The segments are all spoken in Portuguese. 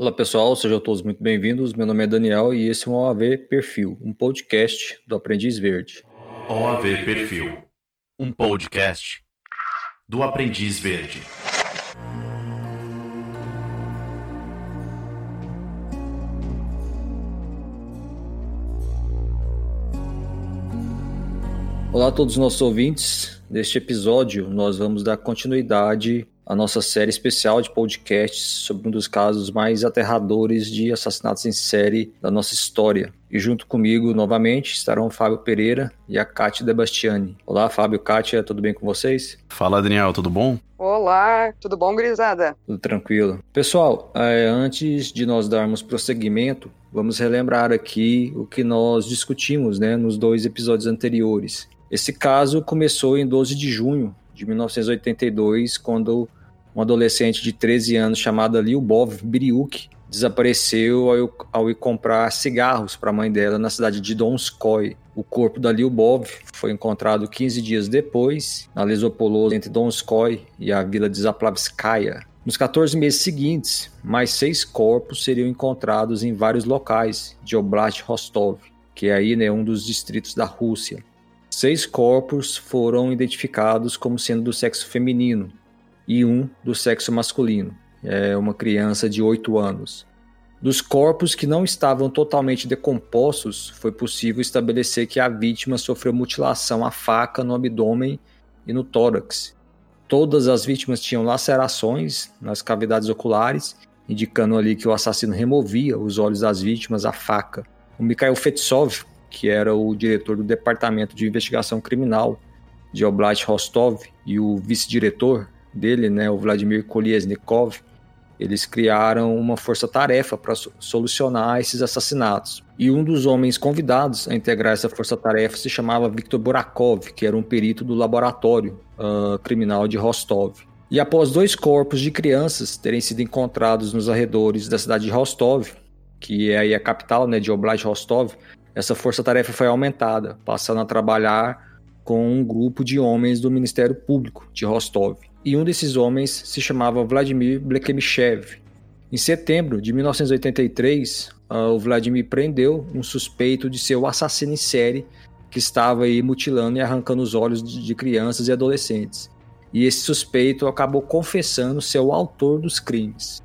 Olá pessoal, sejam todos muito bem-vindos. Meu nome é Daniel e esse é o OAV Perfil, um podcast do Aprendiz Verde. OAV Perfil, um podcast do Aprendiz Verde. Olá a todos os nossos ouvintes. Neste episódio, nós vamos dar continuidade à nossa série especial de podcasts sobre um dos casos mais aterradores de assassinatos em série da nossa história. E junto comigo, novamente, estarão o Fábio Pereira e a Kátia Debastiani. Olá, Fábio, Kátia, tudo bem com vocês? Fala, Daniel, tudo bom? Olá, tudo bom, grisada? Tudo tranquilo. Pessoal, é, antes de nós darmos prosseguimento, vamos relembrar aqui o que nós discutimos né, nos dois episódios anteriores. Esse caso começou em 12 de junho de 1982, quando um adolescente de 13 anos chamada Lyubov Biriuk desapareceu ao, ao ir comprar cigarros para a mãe dela na cidade de Donskoy. O corpo da Lyubov foi encontrado 15 dias depois, na Lesopolose, entre Donskoy e a vila de Zaplavskaya. Nos 14 meses seguintes, mais seis corpos seriam encontrados em vários locais de Oblast Rostov, que é aí né, um dos distritos da Rússia. Seis corpos foram identificados como sendo do sexo feminino e um do sexo masculino, é uma criança de 8 anos. Dos corpos que não estavam totalmente decompostos, foi possível estabelecer que a vítima sofreu mutilação à faca no abdômen e no tórax. Todas as vítimas tinham lacerações nas cavidades oculares, indicando ali que o assassino removia os olhos das vítimas à faca. O Mikhail Fetsov que era o diretor do Departamento de Investigação Criminal de Oblast Rostov, e o vice-diretor dele, né, o Vladimir Kolesnikov, eles criaram uma força-tarefa para solucionar esses assassinatos. E um dos homens convidados a integrar essa força-tarefa se chamava Viktor Burakov, que era um perito do laboratório uh, criminal de Rostov. E após dois corpos de crianças terem sido encontrados nos arredores da cidade de Rostov, que é a capital né, de Oblast Rostov, essa força-tarefa foi aumentada, passando a trabalhar com um grupo de homens do Ministério Público de Rostov. E um desses homens se chamava Vladimir Blekemichev. Em setembro de 1983, ah, o Vladimir prendeu um suspeito de ser o assassino em série que estava aí mutilando e arrancando os olhos de crianças e adolescentes. E esse suspeito acabou confessando ser o autor dos crimes.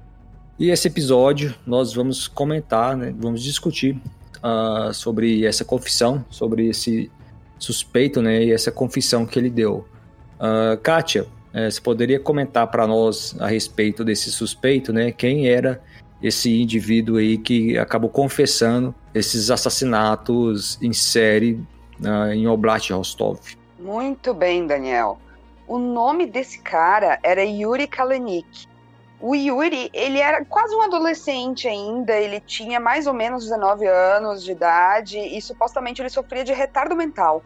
E esse episódio nós vamos comentar, né, vamos discutir uh, sobre essa confissão, sobre esse suspeito, né, e essa confissão que ele deu. Uh, Kátia, é, você poderia comentar para nós a respeito desse suspeito, né? Quem era esse indivíduo aí que acabou confessando esses assassinatos em série uh, em Oblast Rostov? Muito bem, Daniel. O nome desse cara era Yuri Kalenik. O Yuri, ele era quase um adolescente ainda, ele tinha mais ou menos 19 anos de idade e supostamente ele sofria de retardo mental.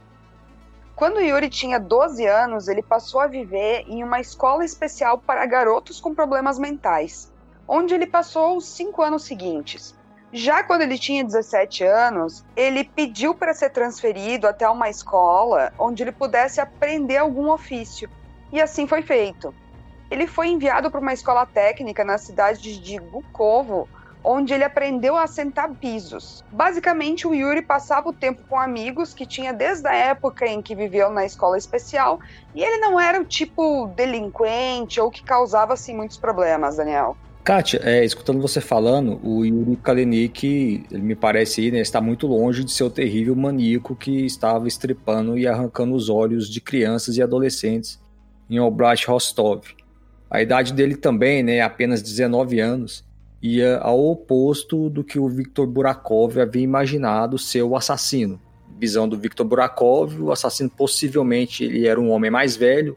Quando Yuri tinha 12 anos, ele passou a viver em uma escola especial para garotos com problemas mentais, onde ele passou os cinco anos seguintes. Já quando ele tinha 17 anos, ele pediu para ser transferido até uma escola onde ele pudesse aprender algum ofício. E assim foi feito. Ele foi enviado para uma escola técnica na cidade de Gukovo, onde ele aprendeu a assentar pisos. Basicamente, o Yuri passava o tempo com amigos que tinha desde a época em que viveu na escola especial, e ele não era o tipo delinquente ou que causava assim muitos problemas, Daniel. Kátia, é, escutando você falando, o Yuri Kalenik, ele me parece né, está muito longe de ser o terrível maníaco que estava estripando e arrancando os olhos de crianças e adolescentes em Oblast Rostov. A idade dele também, né, apenas 19 anos, ia ao oposto do que o Viktor Burakov havia imaginado ser o assassino. Visão do Viktor Burakov, o assassino possivelmente ele era um homem mais velho,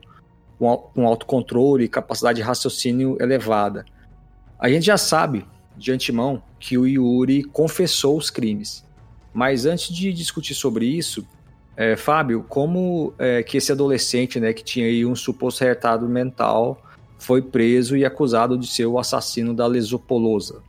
com autocontrole e capacidade de raciocínio elevada. A gente já sabe de antemão que o Yuri confessou os crimes. Mas antes de discutir sobre isso, é, Fábio, como é, que esse adolescente, né, que tinha aí um suposto retardado mental, foi preso e acusado de ser o assassino da Lesopolosa.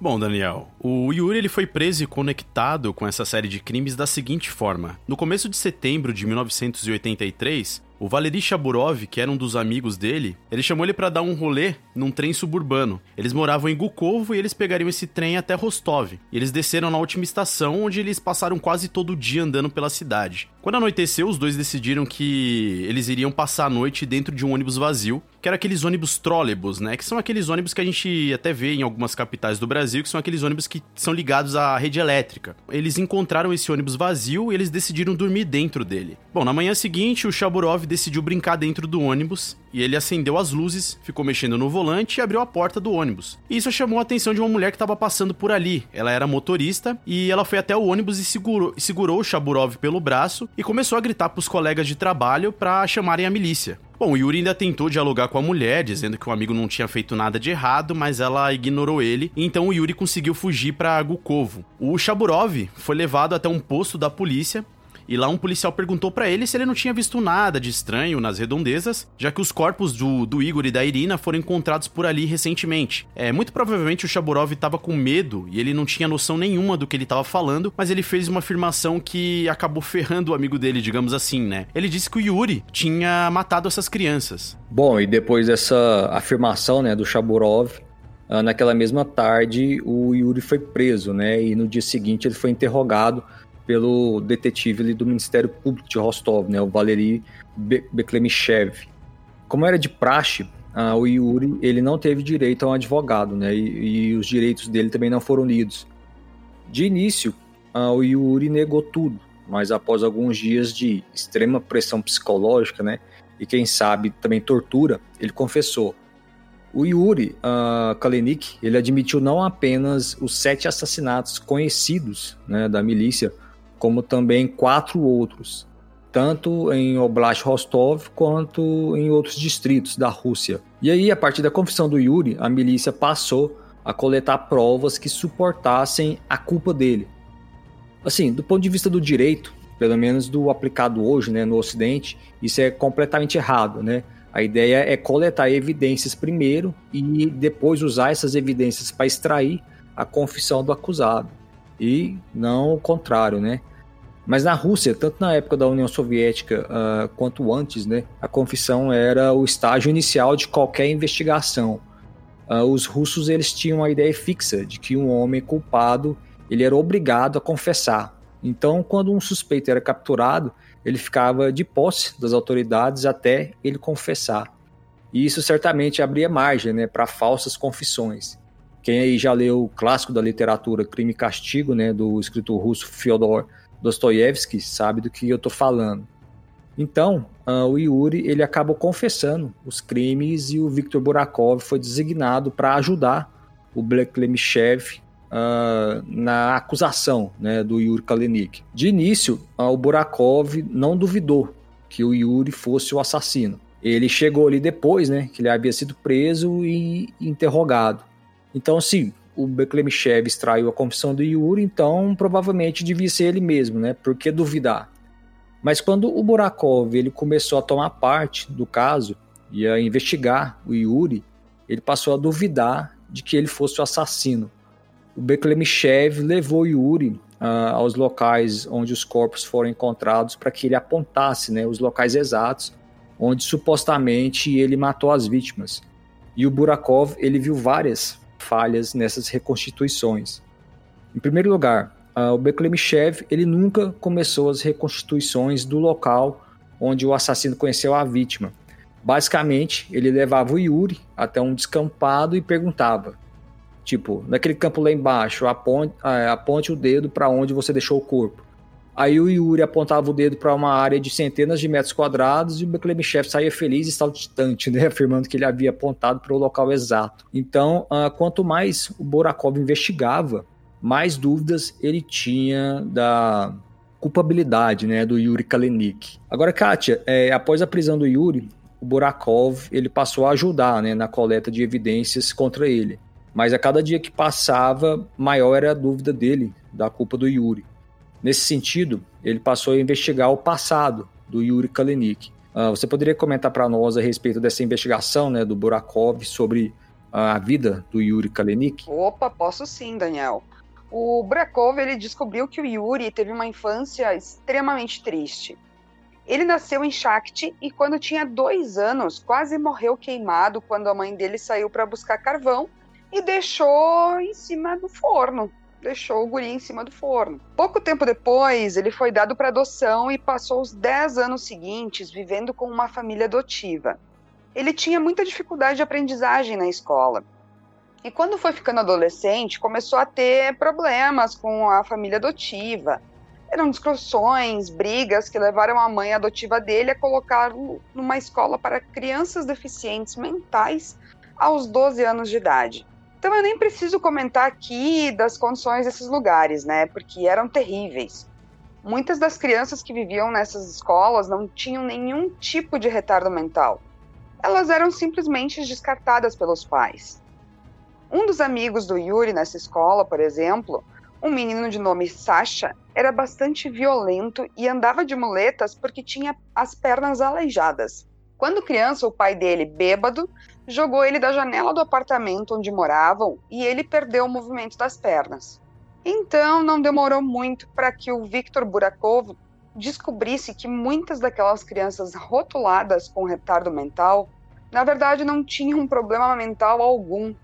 Bom, Daniel, o Yuri ele foi preso e conectado com essa série de crimes da seguinte forma. No começo de setembro de 1983, O Valery Shaburov, que era um dos amigos dele, ele chamou ele para dar um rolê num trem suburbano. Eles moravam em Gukovo e eles pegariam esse trem até Rostov. E eles desceram na última estação, onde eles passaram quase todo o dia andando pela cidade. Quando anoiteceu, os dois decidiram que eles iriam passar a noite dentro de um ônibus vazio, que era aqueles ônibus trólebus, né? Que são aqueles ônibus que a gente até vê em algumas capitais do Brasil, que são aqueles ônibus que são ligados à rede elétrica. Eles encontraram esse ônibus vazio e eles decidiram dormir dentro dele. Bom, na manhã seguinte, o Shaburov decidiu brincar dentro do ônibus e ele acendeu as luzes, ficou mexendo no volante e abriu a porta do ônibus. E isso chamou a atenção de uma mulher que estava passando por ali. Ela era motorista e ela foi até o ônibus e segurou, segurou o Shaburov pelo braço e começou a gritar para os colegas de trabalho para chamarem a milícia. Bom, Yuri ainda tentou dialogar com a mulher, dizendo que o amigo não tinha feito nada de errado, mas ela ignorou ele, então o Yuri conseguiu fugir para Gukovo. O Shaburov foi levado até um posto da polícia e lá um policial perguntou para ele se ele não tinha visto nada de estranho nas redondezas, já que os corpos do, do Igor e da Irina foram encontrados por ali recentemente. É, muito provavelmente o Shaburov estava com medo e ele não tinha noção nenhuma do que ele estava falando, mas ele fez uma afirmação que acabou ferrando o amigo dele, digamos assim, né? Ele disse que o Yuri tinha matado essas crianças. Bom, e depois dessa afirmação, né, do Shaburov, ah, naquela mesma tarde o Yuri foi preso, né? E no dia seguinte ele foi interrogado pelo detetive ali do Ministério Público de Rostov, né, o Valery Be Beklemichev. Como era de praxe, uh, o Yuri ele não teve direito a um advogado, né, e, e os direitos dele também não foram lidos. De início, uh, o Yuri negou tudo, mas após alguns dias de extrema pressão psicológica, né, e quem sabe também tortura, ele confessou. O Yuri Kalenik, ele admitiu não apenas os sete assassinatos conhecidos né, da milícia, como também quatro outros, tanto em Oblast Rostov quanto em outros distritos da Rússia. E aí, a partir da confissão do Yuri, a milícia passou a coletar provas que suportassem a culpa dele. Assim, do ponto de vista do direito, pelo menos do aplicado hoje, né, no Ocidente, isso é completamente errado, né? A ideia é coletar evidências primeiro e depois usar essas evidências para extrair a confissão do acusado e não o contrário, né? Mas na Rússia, tanto na época da União Soviética uh, quanto antes, né, a confissão era o estágio inicial de qualquer investigação. Uh, os russos eles tinham a ideia fixa de que um homem culpado ele era obrigado a confessar. Então, quando um suspeito era capturado, ele ficava de posse das autoridades até ele confessar. E isso certamente abria margem né, para falsas confissões. Quem aí já leu o clássico da literatura Crime e Castigo, né, do escritor russo Fyodor Dostoiévski, sabe do que eu estou falando. Então, uh, o Yuri ele acabou confessando os crimes e o Viktor Burakov foi designado para ajudar o Bleklemichev uh, na acusação né, do Yuri Kalenik. De início, uh, o Burakov não duvidou que o Yuri fosse o assassino. Ele chegou ali depois, né, que ele havia sido preso e interrogado. Então, se o Beklemichev extraiu a confissão do Yuri, então provavelmente devia ser ele mesmo, né? Por que duvidar? Mas quando o Burakov ele começou a tomar parte do caso e a investigar o Yuri, ele passou a duvidar de que ele fosse o assassino. O Beklemichev levou Yuri uh, aos locais onde os corpos foram encontrados para que ele apontasse né, os locais exatos onde supostamente ele matou as vítimas. E o Burakov ele viu várias falhas nessas reconstituições. Em primeiro lugar, o Beklemichev ele nunca começou as reconstituições do local onde o assassino conheceu a vítima. Basicamente, ele levava o Yuri até um descampado e perguntava, tipo, naquele campo lá embaixo, aponte, aponte o dedo para onde você deixou o corpo. Aí o Yuri apontava o dedo para uma área de centenas de metros quadrados e o Beklemichev saía feliz e saltitante, né, afirmando que ele havia apontado para o local exato. Então, uh, quanto mais o Borakov investigava, mais dúvidas ele tinha da culpabilidade né, do Yuri Kalenik. Agora, Kátia, é, após a prisão do Yuri, o Borakov ele passou a ajudar né, na coleta de evidências contra ele. Mas a cada dia que passava, maior era a dúvida dele da culpa do Yuri. Nesse sentido, ele passou a investigar o passado do Yuri Kalenik. Uh, você poderia comentar para nós a respeito dessa investigação né, do Burakov sobre a vida do Yuri Kalenik? Opa, posso sim, Daniel. O Burakov ele descobriu que o Yuri teve uma infância extremamente triste. Ele nasceu em Shakti e, quando tinha dois anos, quase morreu queimado quando a mãe dele saiu para buscar carvão e deixou em cima do forno. Deixou o guri em cima do forno. Pouco tempo depois, ele foi dado para adoção e passou os 10 anos seguintes vivendo com uma família adotiva. Ele tinha muita dificuldade de aprendizagem na escola. E quando foi ficando adolescente, começou a ter problemas com a família adotiva eram discussões, brigas que levaram a mãe adotiva dele a colocá-lo numa escola para crianças deficientes mentais aos 12 anos de idade. Então eu nem preciso comentar aqui das condições desses lugares, né? Porque eram terríveis. Muitas das crianças que viviam nessas escolas não tinham nenhum tipo de retardo mental. Elas eram simplesmente descartadas pelos pais. Um dos amigos do Yuri nessa escola, por exemplo, um menino de nome Sasha era bastante violento e andava de muletas porque tinha as pernas aleijadas. Quando criança, o pai dele, bêbado, jogou ele da janela do apartamento onde moravam e ele perdeu o movimento das pernas. Então, não demorou muito para que o Victor Burakov descobrisse que muitas daquelas crianças rotuladas com retardo mental, na verdade, não tinham problema mental algum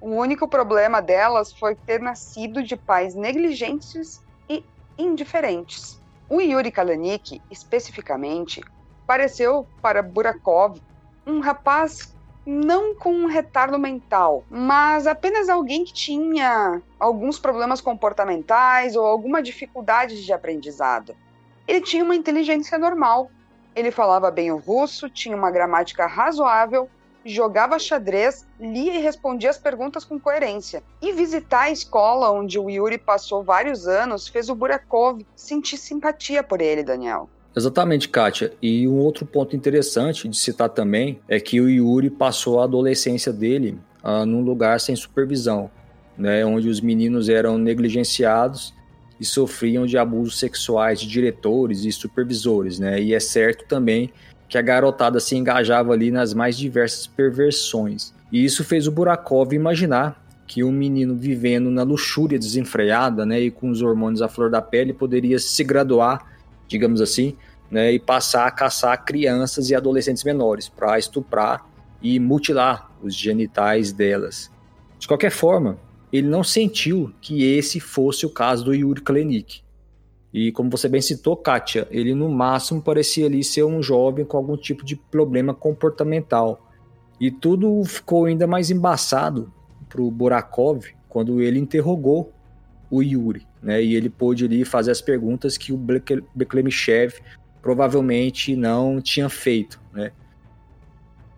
o único problema delas foi ter nascido de pais negligentes e indiferentes. O Yuri Kalanik, especificamente, pareceu para Burakov um rapaz não com um retardo mental, mas apenas alguém que tinha alguns problemas comportamentais ou alguma dificuldade de aprendizado. Ele tinha uma inteligência normal. Ele falava bem o russo, tinha uma gramática razoável jogava xadrez, lia e respondia as perguntas com coerência. E visitar a escola onde o Yuri passou vários anos fez o Burakov sentir simpatia por ele, Daniel. Exatamente, Kátia. E um outro ponto interessante de citar também é que o Yuri passou a adolescência dele uh, num lugar sem supervisão, né, onde os meninos eram negligenciados e sofriam de abusos sexuais de diretores e supervisores, né? E é certo também que a garotada se engajava ali nas mais diversas perversões. E isso fez o Burakov imaginar que um menino vivendo na luxúria desenfreada, né, e com os hormônios à flor da pele, poderia se graduar, digamos assim, né, e passar a caçar crianças e adolescentes menores para estuprar e mutilar os genitais delas. De qualquer forma, ele não sentiu que esse fosse o caso do Yuri Klenik. E como você bem citou, Kátia, ele no máximo parecia ali ser um jovem com algum tipo de problema comportamental. E tudo ficou ainda mais embaçado para o Burakov quando ele interrogou o Yuri, né? E ele pôde ali fazer as perguntas que o Beklemichev provavelmente não tinha feito, né?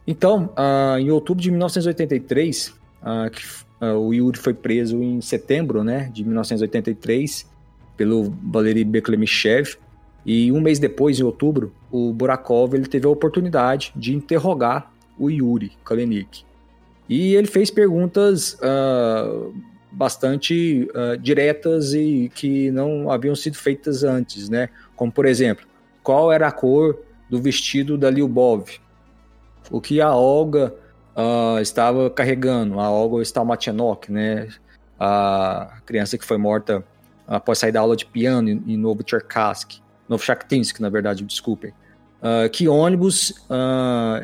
Então, uh, em outubro de 1983, uh, ah, que, uh, o Yuri foi preso em setembro, né, de 1983 pelo Valery Beklemichev. E um mês depois, em outubro, o Burakov ele teve a oportunidade de interrogar o Yuri Kalenik. E ele fez perguntas bastante uh, diretas e que não haviam sido feitas antes, né? Como, por exemplo, qual era a cor do vestido da Lyubov? O que a Olga uh, estava carregando? A Olga Stalmachenok, né? A criança que foi morta após sair da aula de piano em, Novo Cherkask, Novo Shakhtinsk, na verdade, desculpem. Uh, que ônibus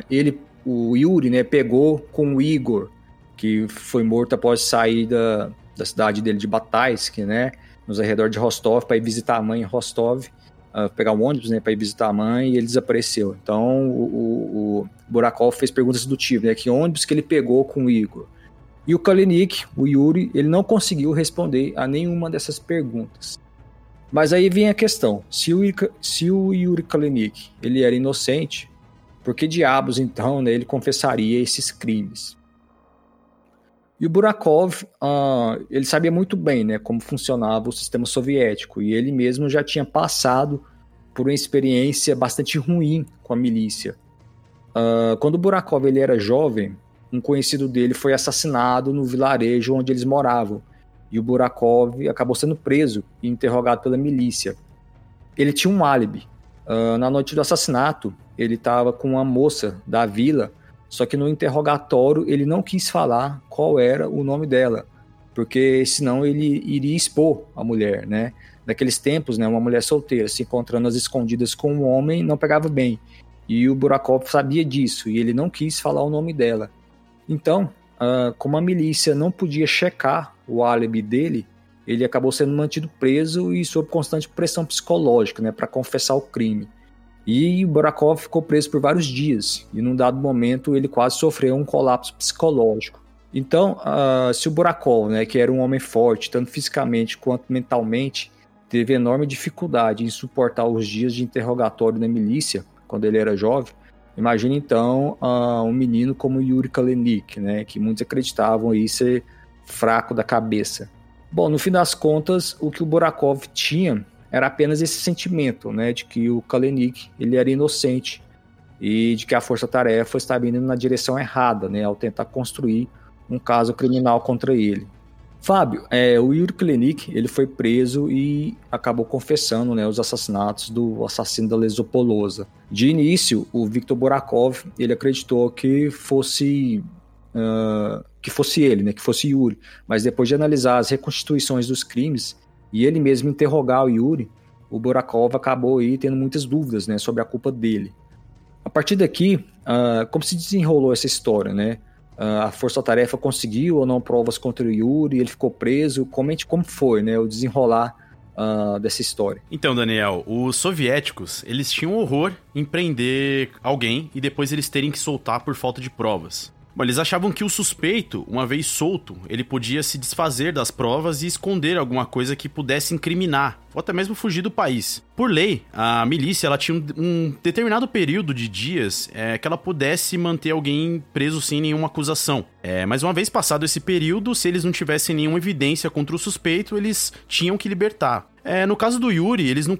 ele, o Yuri, né, pegou com o Igor, que foi morto após sair da, da cidade dele de Bataisk, né, nos arredores de Rostov, para ir visitar a mãe em Rostov, uh, pegar um ônibus, né, para ir visitar a mãe, e ele desapareceu. Então, o, o, o Burakov fez perguntas do tipo, né, que ônibus que ele pegou com o Igor? E o Kalinik, o Yuri, ele não conseguiu responder a nenhuma dessas perguntas. Mas aí vem a questão: se o, se o Yuri Kalinik ele era inocente, por que diabos então né, ele confessaria esses crimes? E o Burakov, uh, ele sabia muito bem né, como funcionava o sistema soviético e ele mesmo já tinha passado por uma experiência bastante ruim com a milícia. Uh, quando o Burakov ele era jovem, um conhecido dele foi assassinado no vilarejo onde eles moravam, e o Burakov acabou sendo preso e interrogado pela milícia. Ele tinha um álibi. Uh, na noite do assassinato, ele estava com uma moça da vila, só que no interrogatório ele não quis falar qual era o nome dela, porque senão ele iria expor a mulher, né? Naqueles tempos, né, uma mulher solteira se encontrando às escondidas com um homem não pegava bem. E o Burakov sabia disso e ele não quis falar o nome dela. Então, uh, como a milícia não podia checar o álibi dele, ele acabou sendo mantido preso e sob constante pressão psicológica, né, para confessar o crime. E o Burakov ficou preso por vários dias e num dado momento ele quase sofreu um colapso psicológico. Então, uh, se o Burakov, né, que era um homem forte, tanto fisicamente quanto mentalmente, teve enorme dificuldade em suportar os dias de interrogatório na milícia, quando ele era jovem, imagine então uh, um menino como Yuri Kalenik, né, que muitos acreditavam aí ser fraco da cabeça. Bom, no fim das contas, o que o Burakov tinha era apenas esse sentimento, né, de que o Kalenik ele era inocente e de que a força-tarefa estava indo na direção errada, né, ao tentar construir um caso criminal contra ele. Fábio, é, o Yuri Klenik, ele foi preso e acabou confessando né, os assassinatos do assassino da Lesopolosa. De início, o Viktor Borakov, ele acreditou que fosse uh, que fosse ele, né, que fosse Yuri, mas depois de analisar as reconstituições dos crimes e ele mesmo interrogar o Yuri, o Borakov acabou aí tendo muitas dúvidas né, sobre a culpa dele. A partir daqui, uh, como se desenrolou essa história, né? uh, a força-tarefa conseguiu ou não provas contra o Yuri, ele ficou preso. Comente como foi, né, o desenrolar uh, dessa história. Então, Daniel, os soviéticos, eles tinham horror em prender alguém e depois eles terem que soltar por falta de provas. Bom, eles achavam que o suspeito, uma vez solto, ele podia se desfazer das provas e esconder alguma coisa que pudesse incriminar, ou até mesmo fugir do país. Por lei, a milícia ela tinha um, determinado período de dias é, que ela pudesse manter alguém preso sem nenhuma acusação. É, mas uma vez passado esse período, se eles não tivessem nenhuma evidência contra o suspeito, eles tinham que libertar. É, no caso do Yuri, eles não,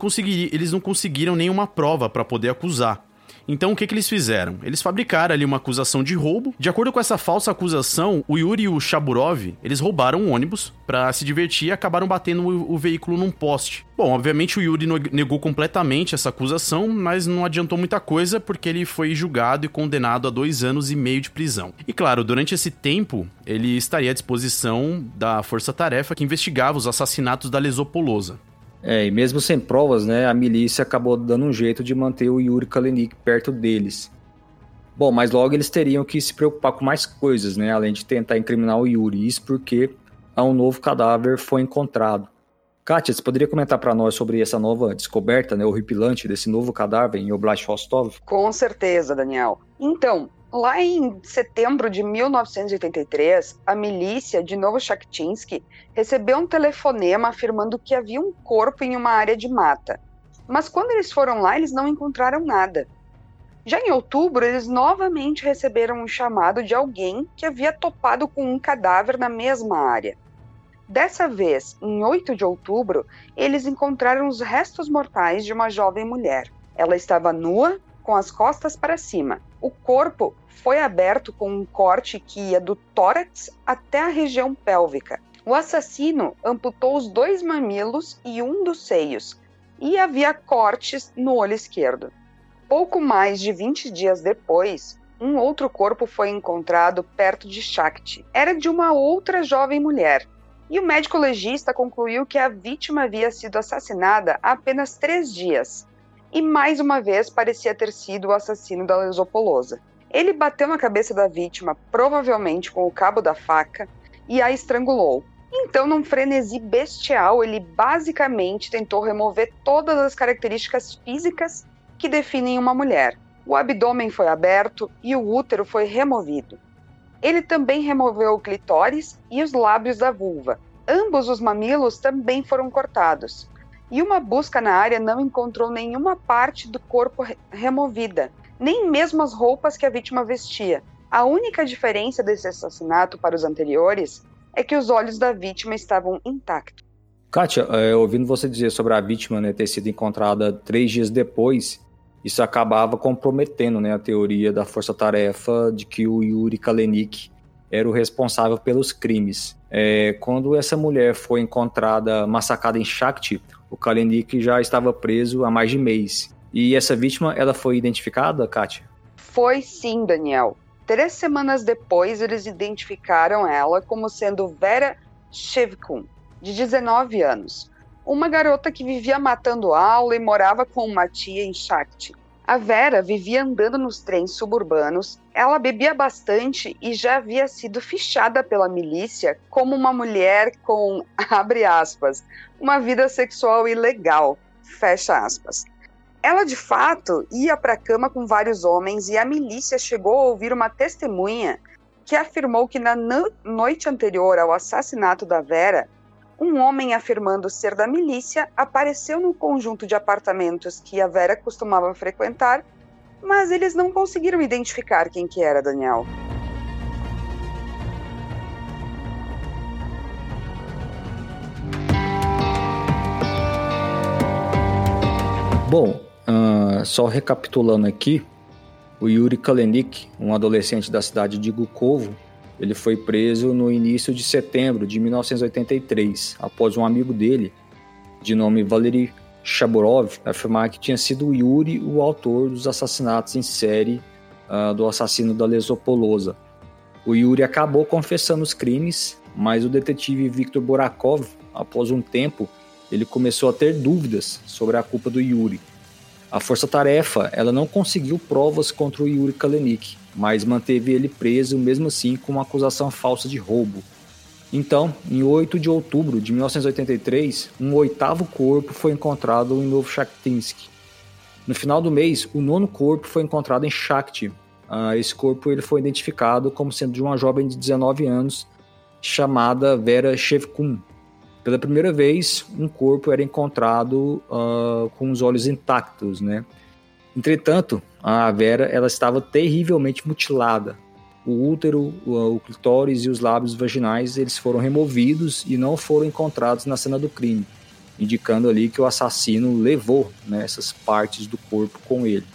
eles não conseguiram nenhuma prova para poder acusar. Então o que, que eles fizeram? Eles fabricaram ali uma acusação de roubo. De acordo com essa falsa acusação, o Yuri e o Shaburov, eles roubaram um ônibus para se divertir e acabaram batendo o, o veículo num poste. Bom, obviamente o Yuri negou completamente essa acusação, mas não adiantou muita coisa porque ele foi julgado e condenado a dois anos e meio de prisão. E claro, durante esse tempo, ele estaria à disposição da força-tarefa que investigava os assassinatos da Lesopolosa. É, e mesmo sem provas, né, a milícia acabou dando um jeito de manter o Yuri Kalenik perto deles. Bom, mas logo eles teriam que se preocupar com mais coisas, né, além de tentar incriminar o Yuri. Isso porque um novo cadáver foi encontrado. Kátia, você poderia comentar para nós sobre essa nova descoberta, né, horripilante desse novo cadáver em Oblast Rostov? Com certeza, Daniel. Então, Lá em setembro de 1983, a milícia de Novochakhtinsk recebeu um telefonema afirmando que havia um corpo em uma área de mata. Mas quando eles foram lá, eles não encontraram nada. Já em outubro, eles novamente receberam um chamado de alguém que havia topado com um cadáver na mesma área. Dessa vez, em 8 de outubro, eles encontraram os restos mortais de uma jovem mulher. Ela estava nua, com as costas para cima. O corpo foi aberto com um corte que ia do tórax até a região pélvica. O assassino amputou os dois mamilos e um dos seios, e havia cortes no olho esquerdo. Pouco mais de 20 dias depois, um outro corpo foi encontrado perto de Shakti. Era de uma outra jovem mulher, e o médico legista concluiu que a vítima havia sido assassinada há apenas três dias, e mais uma vez parecia ter sido o assassino da Lesopolosa. Ele bateu na cabeça da vítima, provavelmente com o cabo da faca, e a estrangulou. Então, num frenesi bestial, ele basicamente tentou remover todas as características físicas que definem uma mulher. O abdômen foi aberto e o útero foi removido. Ele também removeu o clitóris e os lábios da vulva. Ambos os mamilos também foram cortados e uma busca na área não encontrou nenhuma parte do corpo re removida, nem mesmo as roupas que a vítima vestia. A única diferença desse assassinato para os anteriores é que os olhos da vítima estavam intactos. Kátia, é, ouvindo você dizer sobre a vítima né, ter sido encontrada três dias depois, isso acabava comprometendo né, a teoria da força-tarefa de que o Yuri Kalenik era o responsável pelos crimes. É, quando essa mulher foi encontrada massacrada em Shakti, o Kalenik já estava preso há mais de mês. E essa vítima, ela foi identificada, Kátia? Foi sim, Daniel. Três semanas depois, eles identificaram ela como sendo Vera Shevkun, de 19 anos, uma garota que vivia matando aula e morava com uma tia em Shakti. A Vera vivia andando nos trens suburbanos, ela bebia bastante e já havia sido fichada pela milícia como uma mulher com, abre aspas, uma vida sexual ilegal, fecha aspas. Ela de fato ia para a cama com vários homens e a milícia chegou a ouvir uma testemunha que afirmou que na noite anterior ao assassinato da Vera, um homem afirmando ser da milícia apareceu no conjunto de apartamentos que a Vera costumava frequentar, mas eles não conseguiram identificar quem que era Daniel. Bom, uh, só recapitulando aqui, o Yuri Kalenik, um adolescente da cidade de Gukovo, ele foi preso no início de setembro de 1983, após um amigo dele, de nome Valery Shaburov, afirmar que tinha sido Yuri o autor dos assassinatos em série uh, do assassino da Lesopolosa. O Yuri acabou confessando os crimes, mas o detetive Viktor Borakov, após um tempo, ele começou a ter dúvidas sobre a culpa do Yuri. A força-tarefa ela não conseguiu provas contra o Yuri Kalenik, mas manteve ele preso mesmo assim com uma acusação falsa de roubo. Então, em 8 de outubro de 1983, um oitavo corpo foi encontrado em Novochakhtinsk. No final do mês, o nono corpo foi encontrado em Shakhty. Uh, esse corpo ele foi identificado como sendo de uma jovem de 19 anos chamada Vera Shevkun. Pela primeira vez, um corpo era encontrado uh, com os olhos intactos, né? Entretanto, a Vera ela estava terrivelmente mutilada. O útero, o, clitóris e os lábios vaginais eles foram removidos e não foram encontrados na cena do crime, indicando ali que o assassino levou né, essas partes do corpo com ele.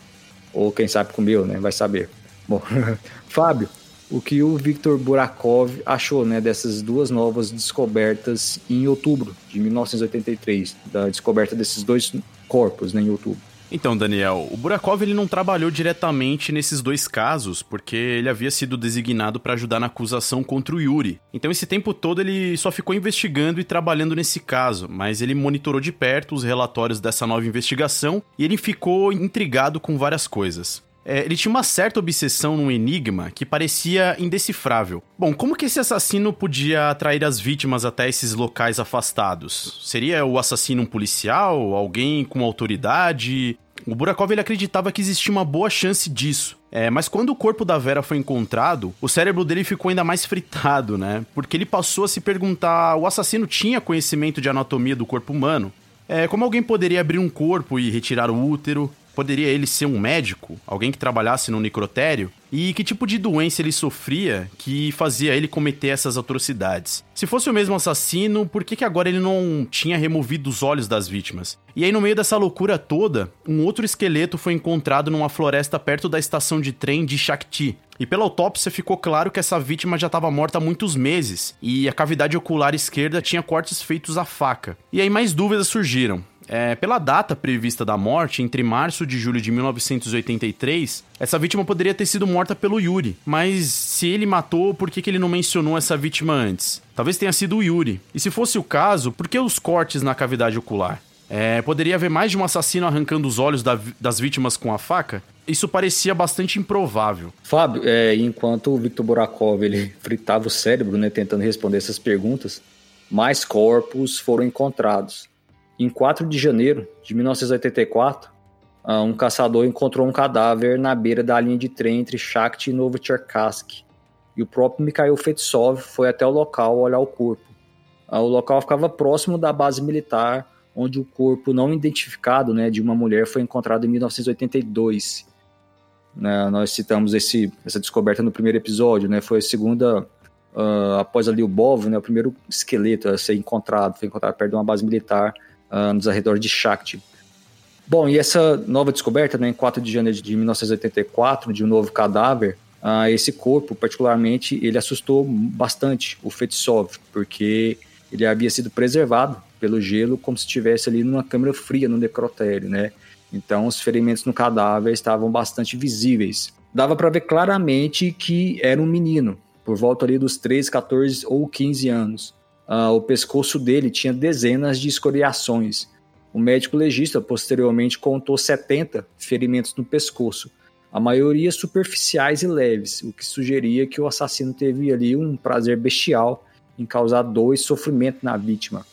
Ou quem sabe comeu, né? Vai saber. Bom, Fábio, o que o Victor Burakov achou né, dessas duas novas descobertas em outubro de 1983, da descoberta desses dois corpos né, em outubro? Então, Daniel, o Burakov ele não trabalhou diretamente nesses dois casos, porque ele havia sido designado para ajudar na acusação contra o Yuri. Então, esse tempo todo ele só ficou investigando e trabalhando nesse caso, mas ele monitorou de perto os relatórios dessa nova investigação e ele ficou intrigado com várias coisas. É, ele tinha uma certa obsessão num enigma que parecia indecifrável. Bom, como que esse assassino podia atrair as vítimas até esses locais afastados? Seria o assassino um policial? Alguém com autoridade? O Burakov ele acreditava que existia uma boa chance disso. É, mas quando o corpo da Vera foi encontrado, o cérebro dele ficou ainda mais fritado, né? Porque ele passou a se perguntar: o assassino tinha conhecimento de anatomia do corpo humano? É, como alguém poderia abrir um corpo e retirar o útero? Poderia ele ser um médico? Alguém que trabalhasse no necrotério? E que tipo de doença ele sofria que fazia ele cometer essas atrocidades? Se fosse o mesmo assassino, por que, que agora ele não tinha removido os olhos das vítimas? E aí, no meio dessa loucura toda, um outro esqueleto foi encontrado numa floresta perto da estação de trem de Shakti. E pela autópsia ficou claro que essa vítima já estava morta há muitos meses, e a cavidade ocular esquerda tinha cortes feitos à faca. E aí mais dúvidas surgiram. É, pela data prevista da morte, entre março e julho de 1983, essa vítima poderia ter sido morta pelo Yuri. Mas se ele matou, por que, que ele não mencionou essa vítima antes? Talvez tenha sido o Yuri. E se fosse o caso, por que os cortes na cavidade ocular? É, poderia haver mais de um assassino arrancando os olhos da, das vítimas com a faca? Isso parecia bastante improvável. Fábio, é, enquanto o Victor Borakov ele fritava o cérebro, né, tentando responder essas perguntas, mais corpos foram encontrados. Em 4 de janeiro de 1984, ah, um caçador encontrou um cadáver na beira da linha de trem entre Shakti e Novocherkassk. E o próprio Mikhail Fetsov foi até o local olhar o corpo. Ah, o local ficava próximo da base militar, onde o corpo não identificado né, de uma mulher foi encontrado em 1982. Né, nós citamos esse, essa descoberta no primeiro episódio, né, foi a segunda, uh, após ali o Bov, né, o primeiro esqueleto a ser encontrado, foi encontrado perto de uma base militar uh, nos arredores de Shakti. Bom, e essa nova descoberta, né, em 4 de janeiro de 1984, de um novo cadáver, uh, esse corpo, particularmente, ele assustou bastante o Fetsov, porque ele havia sido preservado pelo gelo como se estivesse ali numa câmara fria no necrotério, né? Então, os ferimentos no cadáver estavam bastante visíveis. Dava para ver claramente que era um menino, por volta ali dos 13, 14 ou 15 anos. Uh, o pescoço dele tinha dezenas de escoriações. O médico legista posteriormente contou 70 ferimentos no pescoço, a maioria superficiais e leves, o que sugeria que o assassino teve ali um prazer bestial em causar dor e sofrimento na vítima.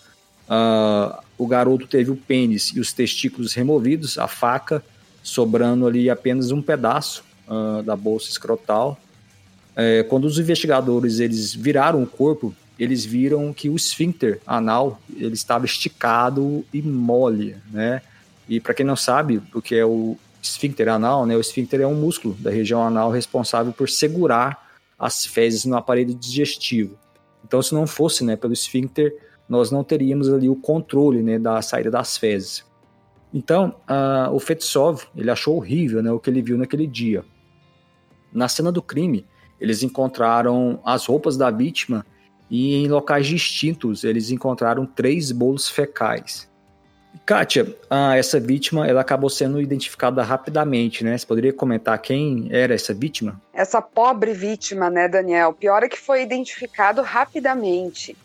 Uh, o garoto teve o pênis e os testículos removidos, a faca, sobrando ali apenas um pedaço uh, da bolsa escrotal. É, quando os investigadores eles viraram o corpo, eles viram que o esfíncter anal ele estava esticado e mole, né? E para quem não sabe o que é o esfíncter anal, né? O esfíncter é um músculo da região anal responsável por segurar as fezes no aparelho digestivo. Então, se não fosse, né, pelo esfíncter, nós não teríamos ali o controle, né, da saída das fezes. Então, uh, o Fetsov, ele achou horrível, né, o que ele viu naquele dia. Na cena do crime, eles encontraram as roupas da vítima e em locais distintos eles encontraram três bolos fecais. Kátia, ah, essa vítima ela acabou sendo identificada rapidamente, né? Você poderia comentar quem era essa vítima? Essa pobre vítima, né, Daniel? Pior é que foi identificado rapidamente.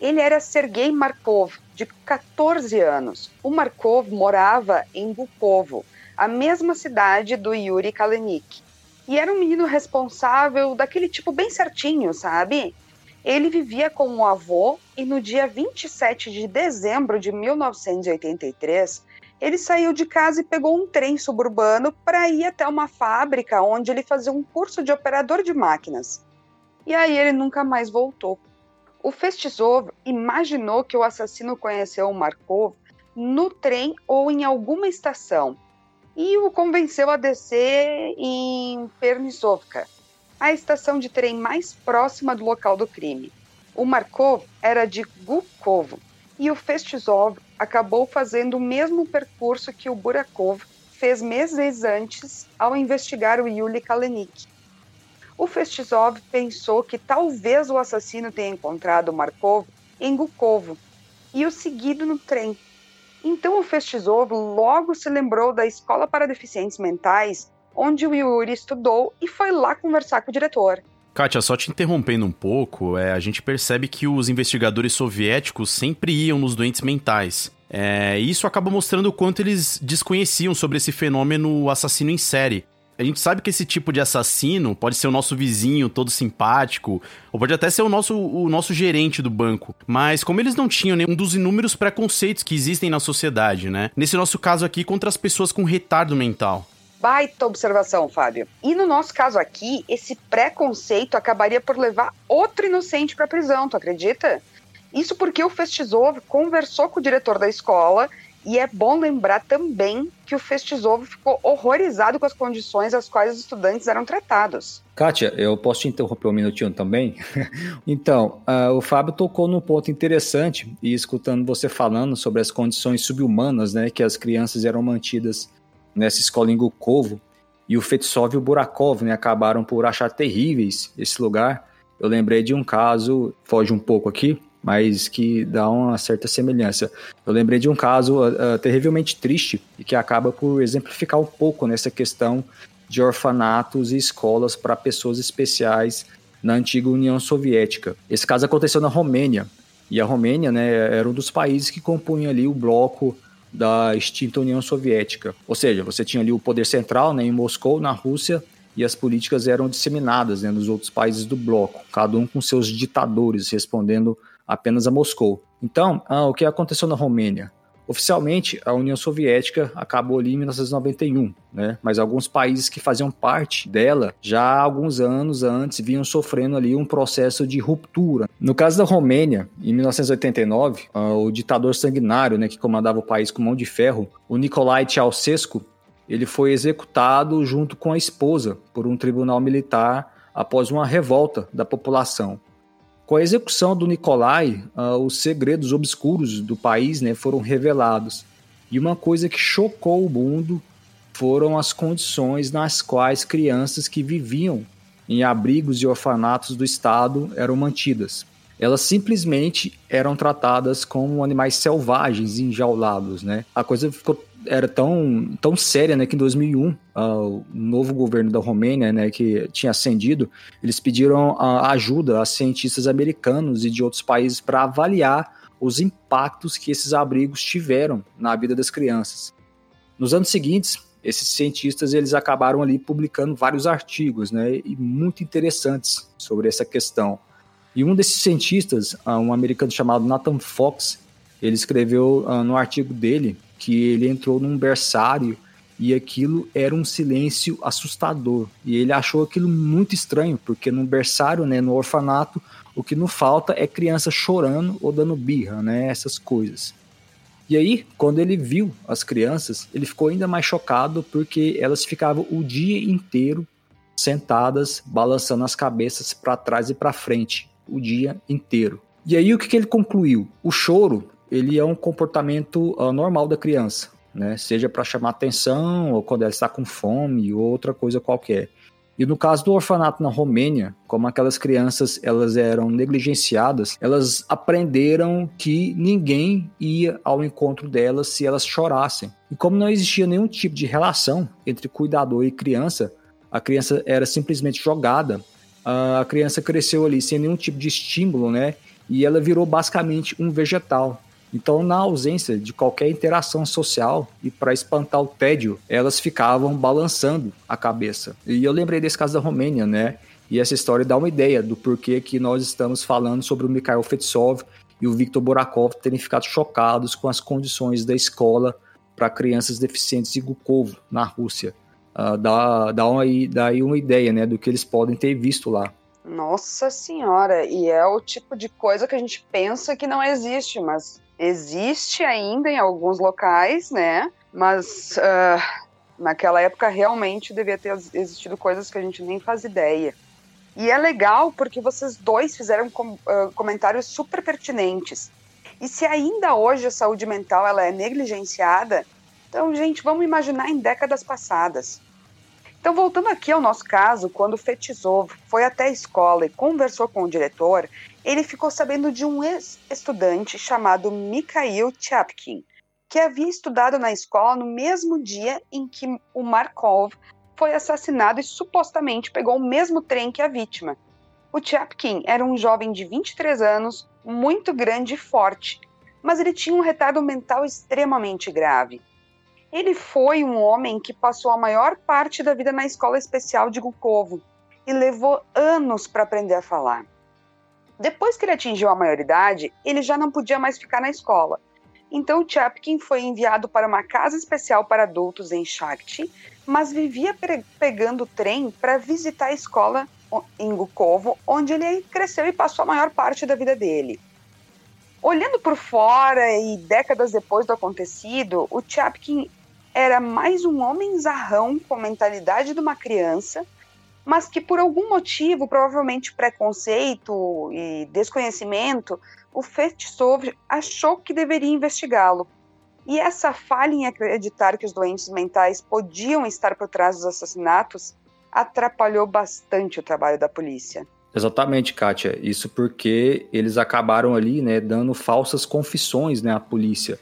Ele era Sergei Markov, de 14 anos. O Markov morava em Bukovo, a mesma cidade do Yuri Kalenik. E era um menino responsável daquele tipo bem certinho, sabe? Ele vivia com o avô e no dia 27 de dezembro de 1983, ele saiu de casa e pegou um trem suburbano para ir até uma fábrica onde ele fazia um curso de operador de máquinas. E aí ele nunca mais voltou. O Festizov imaginou que o assassino conheceu o Markov no trem ou em alguma estação e o convenceu a descer em Pernisovka, a estação de trem mais próxima do local do crime. O Markov era de Gukovo e o Festizov acabou fazendo o mesmo percurso que o Burakov fez meses antes ao investigar o Yuli Kalenik. O Festizov pensou que talvez o assassino tenha encontrado o Markov em Gukovo e o seguido no trem, então o Festizov logo se lembrou da Escola para Deficientes Mentais, onde o Yuri estudou e foi lá conversar com o diretor. Kátia, só te interrompendo um pouco, é, a gente percebe que os investigadores soviéticos sempre iam nos doentes mentais. É, isso acaba mostrando o quanto eles desconheciam sobre esse fenômeno assassino em série. A gente sabe que esse tipo de assassino pode ser o nosso vizinho todo simpático, ou pode até ser o nosso, o nosso gerente do banco. Mas como eles não tinham nenhum dos inúmeros preconceitos que existem na sociedade, né? Nesse nosso caso aqui, contra as pessoas com retardo mental. Baita observação, Fábio. E no nosso caso aqui, esse preconceito acabaria por levar outro inocente para prisão, tu acredita? Isso porque o Festizov conversou com o diretor da escola e é bom lembrar também que o Festizovo ficou horrorizado com as condições às quais os estudantes eram tratados. Kátia, eu posso te interromper um minutinho também? então, uh, o Fábio tocou num ponto interessante e escutando você falando sobre as condições subhumanas né, que as crianças eram mantidas nessa escola em Gukovo, e o Fetsov e o Burakov né, acabaram por achar terríveis esse lugar. Eu lembrei de um caso, foge um pouco aqui, mas que dá uma certa semelhança. Eu lembrei de um caso uh, terrivelmente triste e que acaba por exemplificar um pouco nessa questão de orfanatos e escolas para pessoas especiais na antiga União Soviética. Esse caso aconteceu na Romênia, e a Romênia né, era um dos países que compunha ali o bloco da extinta União Soviética. Ou seja, você tinha ali o poder central né, em Moscou, na Rússia, e as políticas eram disseminadas né, nos outros países do bloco, cada um com seus ditadores respondendo apenas a Moscou. Então, ah, o que aconteceu na Romênia? Oficialmente, a União Soviética acabou ali em 1991, né? mas alguns países que faziam parte dela já há alguns anos antes vinham sofrendo ali um processo de ruptura. No caso da Romênia, em 1989, ah, o ditador sanguinário né, que comandava o país com mão de ferro, o Nicolae Ceausescu, ele foi executado junto com a esposa por um tribunal militar após uma revolta da população. Com a execução do Nicolai, uh, os segredos obscuros do país né, foram revelados. E uma coisa que chocou o mundo foram as condições nas quais crianças que viviam em abrigos e orfanatos do Estado eram mantidas. Elas simplesmente eram tratadas como animais selvagens enjaulados, né? A coisa ficou era tão, tão séria, né, que em 2001, uh, o novo governo da Romênia, né, que tinha ascendido, eles pediram uh, ajuda a cientistas americanos e de outros países para avaliar os impactos que esses abrigos tiveram na vida das crianças. Nos anos seguintes, esses cientistas eles acabaram ali publicando vários artigos, né, e muito interessantes sobre essa questão. E um desses cientistas, uh, um americano chamado Nathan Fox, ele escreveu no artigo dele que ele entrou num berçário e aquilo era um silêncio assustador. E ele achou aquilo muito estranho, porque no berçário, né, no orfanato, o que não falta é criança chorando ou dando birra, né, essas coisas. E aí, quando ele viu as crianças, ele ficou ainda mais chocado porque elas ficavam o dia inteiro sentadas, balançando as cabeças para trás e para frente, o dia inteiro. E aí o que, que ele concluiu? O choro ele é um comportamento uh, normal da criança, né? Seja para chamar atenção ou quando ela está com fome ou outra coisa qualquer. E no caso do orfanato na Romênia, como aquelas crianças elas eram negligenciadas, elas aprenderam que ninguém ia ao encontro delas se elas chorassem. E como não existia nenhum tipo de relação entre cuidador e criança, a criança era simplesmente jogada. A criança cresceu ali sem nenhum tipo de estímulo, né? E ela virou basicamente um vegetal. Então, na ausência de qualquer interação social e para espantar o tédio, elas ficavam balançando a cabeça. E eu lembrei desse caso da Romênia, né? E essa história dá uma ideia do porquê que nós estamos falando sobre o Mikhail Fetsov e o Viktor Borakov terem ficado chocados com as condições da escola para crianças deficientes em Gukovo, na Rússia. Uh, dá, dá, uma, dá aí uma ideia né, do que eles podem ter visto lá. Nossa senhora, e é o tipo de coisa que a gente pensa que não existe, mas existe ainda em alguns locais, né? Mas uh, naquela época realmente devia ter existido coisas que a gente nem faz ideia. E é legal porque vocês dois fizeram com, uh, comentários super pertinentes. E se ainda hoje a saúde mental ela é negligenciada, então, gente, vamos imaginar em décadas passadas. Então, voltando aqui ao nosso caso, quando Fetizov foi até a escola e conversou com o diretor, ele ficou sabendo de um ex-estudante chamado Mikhail Chapkin, que havia estudado na escola no mesmo dia em que o Markov foi assassinado e supostamente pegou o mesmo trem que a vítima. O Chapkin era um jovem de 23 anos, muito grande e forte, mas ele tinha um retardo mental extremamente grave. Ele foi um homem que passou a maior parte da vida na escola especial de Gukovo e levou anos para aprender a falar. Depois que ele atingiu a maioridade, ele já não podia mais ficar na escola. Então Chapkin foi enviado para uma casa especial para adultos em Shakti, mas vivia pegando trem para visitar a escola em Gukovo, onde ele cresceu e passou a maior parte da vida dele. Olhando por fora e décadas depois do acontecido, o Chapkin era mais um homem zarrão com a mentalidade de uma criança mas que por algum motivo, provavelmente preconceito e desconhecimento, o Fetsov achou que deveria investigá-lo. E essa falha em acreditar que os doentes mentais podiam estar por trás dos assassinatos atrapalhou bastante o trabalho da polícia. Exatamente, Kátia. Isso porque eles acabaram ali, né, dando falsas confissões, né, à polícia.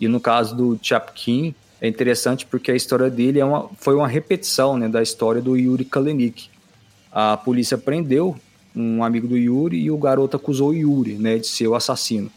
E no caso do Chapkin, é interessante porque a história dele é uma, foi uma repetição né, da história do Yuri Kalenik. A polícia prendeu um amigo do Yuri e o garoto acusou o Yuri né, de ser o assassino.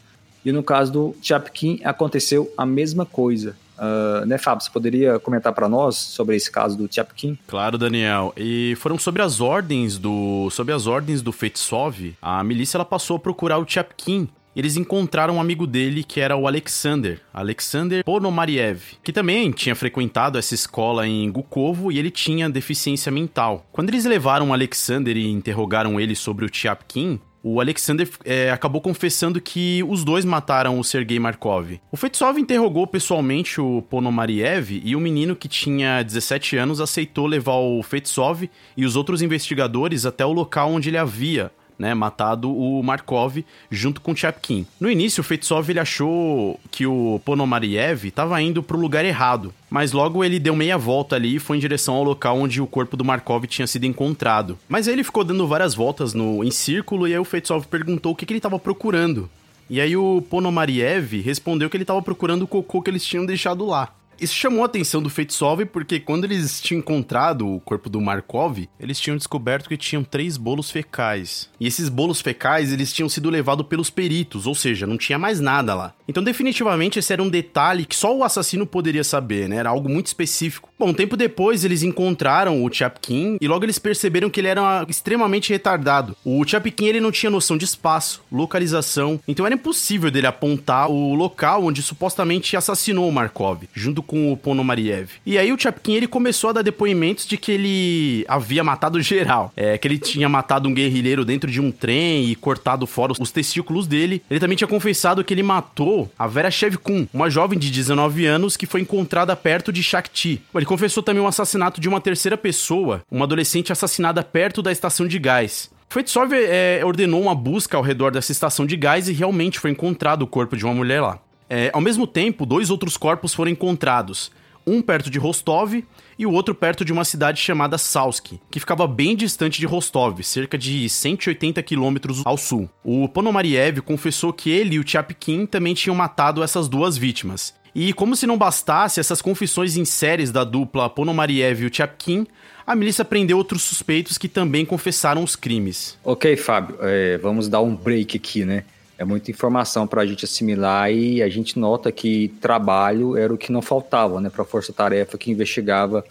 E no caso do Chapkin aconteceu a mesma coisa. Uh, né, Fábio, você poderia comentar para nós sobre esse caso do Chapkin? Claro, Daniel. E foram sobre as ordens do sobre as ordens do Fetsov, a milícia ela passou a procurar o Chapkin eles encontraram um amigo dele que era o Alexander, Alexander Ponomariev, que também tinha frequentado essa escola em Gukovo e ele tinha deficiência mental. Quando eles levaram o Alexander e interrogaram ele sobre o Tchapkin, o Alexander é, acabou confessando que os dois mataram o Sergei Markov. O Fetsov interrogou pessoalmente o Ponomariev e o menino que tinha 17 anos aceitou levar o Fetsov e os outros investigadores até o local onde ele havia né, matado o Markov junto com o Chapkin. No início, o Fetsov ele achou que o Ponomariev estava indo para o lugar errado, mas logo ele deu meia volta ali e foi em direção ao local onde o corpo do Markov tinha sido encontrado. Mas aí ele ficou dando várias voltas no em círculo e aí o Fetsov perguntou o que, que ele estava procurando. E aí o Ponomariev respondeu que ele estava procurando o cocô que eles tinham deixado lá. Isso chamou a atenção do Feitsov porque quando eles tinham encontrado o corpo do Markov, eles tinham descoberto que tinham três bolos fecais. E esses bolos fecais, eles tinham sido levados pelos peritos, ou seja, não tinha mais nada lá. Então, definitivamente, esse era um detalhe que só o assassino poderia saber, né? Era algo muito específico. Bom, um tempo depois, eles encontraram o Chapkin e logo eles perceberam que ele era extremamente retardado. O Chapkin, ele não tinha noção de espaço, localização, então era impossível dele apontar o local onde supostamente assassinou o Markov, junto com o Ponomariev. E aí o Chapkin ele começou a dar depoimentos de que ele havia matado geral. É, que ele tinha matado um guerrilheiro dentro de um trem e cortado fora os testículos dele. Ele também tinha confessado que ele matou a Vera Shevkun, uma jovem de 19 anos que foi encontrada perto de Shakti. Ele confessou também o assassinato de uma terceira pessoa, uma adolescente assassinada perto da estação de gás. Feitsov é, ordenou uma busca ao redor dessa estação de gás e realmente foi encontrado o corpo de uma mulher lá. É, ao mesmo tempo, dois outros corpos foram encontrados. Um perto de Rostov e o outro perto de uma cidade chamada Salsk, que ficava bem distante de Rostov, cerca de 180 quilômetros ao sul. O Ponomariev confessou que ele e o Chapkin também tinham matado essas duas vítimas. E como se não bastasse essas confissões em séries da dupla Ponomariev e o Chapkin, a milícia prendeu outros suspeitos que também confessaram os crimes. Ok, Fábio, é, vamos dar um break aqui, né? É muita informação para a gente assimilar e a gente nota que trabalho era o que não faltava né, para a força-tarefa que investigava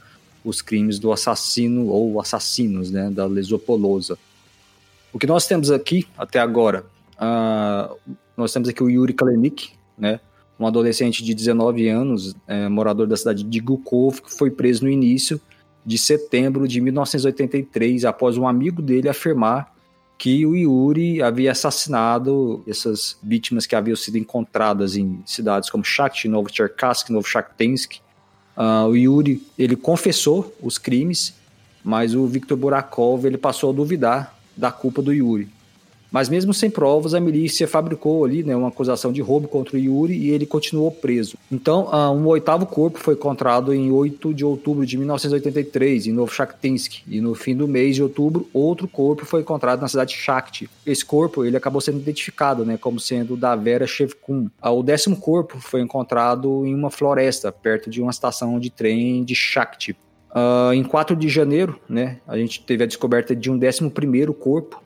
os crimes do assassino ou assassinos né, da Lesopolosa. O que nós temos aqui até agora, uh, nós temos aqui o Yuri Kalenik, né, um adolescente de 19 anos, é, morador da cidade de Gukov, que foi preso no início de setembro de 1983 após um amigo dele afirmar que o Yuri havia assassinado essas vítimas que haviam sido encontradas em cidades como Shakhty, Novocherkassk, Novochaktynsk. Uh, o Yuri ele confessou os crimes, mas o Viktor Burakov ele passou a duvidar da culpa do Yuri. Mas mesmo sem provas, a milícia fabricou ali né, uma acusação de roubo contra o Yuri e ele continuou preso. Então, uh, um oitavo corpo foi encontrado em 8 de outubro de 1983, em Novochaktynsk. E no fim do mês de outubro, outro corpo foi encontrado na cidade de Shakti. Esse corpo ele acabou sendo identificado né, como sendo da Vera Shevkun. Uh, o décimo corpo foi encontrado em uma floresta, perto de uma estação de trem de Shakti. Uh, em 4 de janeiro, né, a gente teve a descoberta de um décimo primeiro corpo,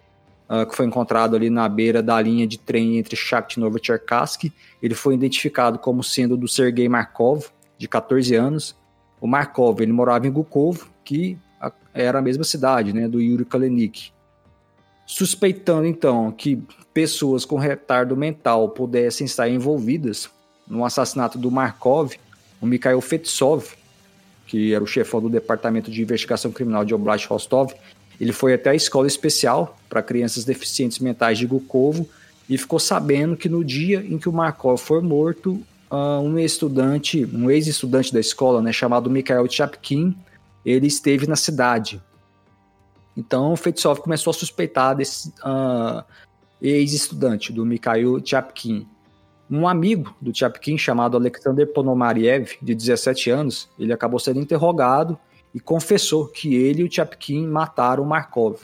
uh, que foi encontrado ali na beira da linha de trem entre Shakhty e Novocherkassk. Ele foi identificado como sendo do Sergei Markov, de 14 anos. O Markov ele morava em Gukov, que era a mesma cidade né, do Yuri Kalenik. Suspeitando então que pessoas com retardo mental pudessem estar envolvidas no assassinato do Markov, o Mikhail Fetsov, que era o chefão do Departamento de Investigação Criminal de Oblast Rostov, ele foi até a escola especial para crianças deficientes mentais de Gukovo e ficou sabendo que no dia em que o Markov foi morto, uh, um estudante, um ex-estudante da escola, né, chamado Mikhail Chapkin, ele esteve na cidade. Então, o Feitsov começou a suspeitar desse uh, ex-estudante, do Mikhail Chapkin. Um amigo do Chapkin, chamado Alexander Ponomariev, de 17 anos, ele acabou sendo interrogado e confessou que ele e o Chapkin mataram Markov.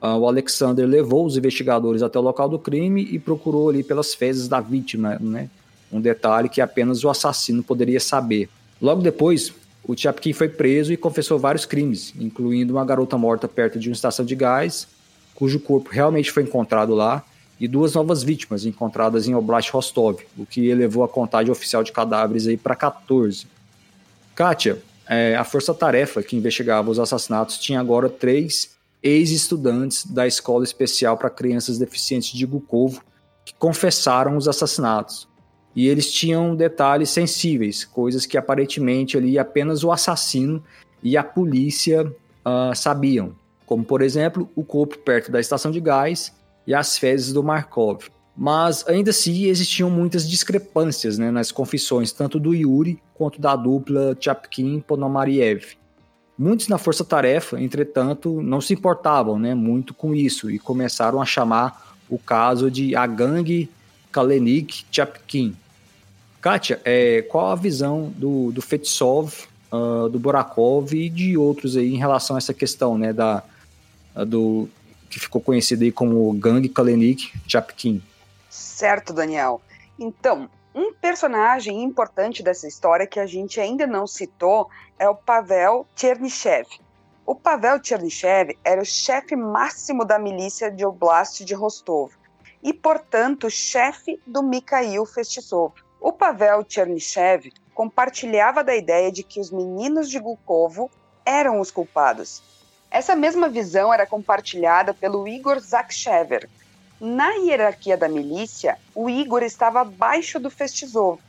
Uh, o Alexander levou os investigadores até o local do crime e procurou ali pelas fezes da vítima, né? um detalhe que apenas o assassino poderia saber. Logo depois, o Chapkin foi preso e confessou vários crimes, incluindo uma garota morta perto de uma estação de gás, cujo corpo realmente foi encontrado lá, e duas novas vítimas encontradas em Oblast Rostov, o que elevou a contagem oficial de cadáveres aí para 14. Kátia, é, a força-tarefa que investigava os assassinatos tinha agora três ex-estudantes da Escola Especial para Crianças Deficientes de Gukovo que confessaram os assassinatos. E eles tinham detalhes sensíveis, coisas que aparentemente ali apenas o assassino e a polícia uh, sabiam, como por exemplo o corpo perto da estação de gás e as fezes do Markov. Mas ainda assim existiam muitas discrepâncias né, nas confissões, tanto do Yuri quanto da dupla Chapkin-Ponomariev. Muitos na força-tarefa, entretanto, não se importavam né, muito com isso e começaram a chamar o caso de a gangue Kalenik-Chapkin. Kátia, é, qual a visão do, do Fetsov, uh, do Borakov e de outros aí em relação a essa questão né, da, do, que ficou conhecido aí como gangue Kalenik-Chapkin? Certo, Daniel. Então, Um personagem importante dessa história que a gente ainda não citou é o Pavel Chernyshevs. O Pavel Chernyshevs era o chefe máximo da milícia de Oblast de Rostov e, portanto, chefe do Mikhail Festisov. O Pavel Chernyshevs compartilhava da ideia de que os meninos de Gulkovo eram os culpados. Essa mesma visão era compartilhada pelo Igor Zakshever. Na hierarquia da milícia, o Igor estava abaixo do Festisov,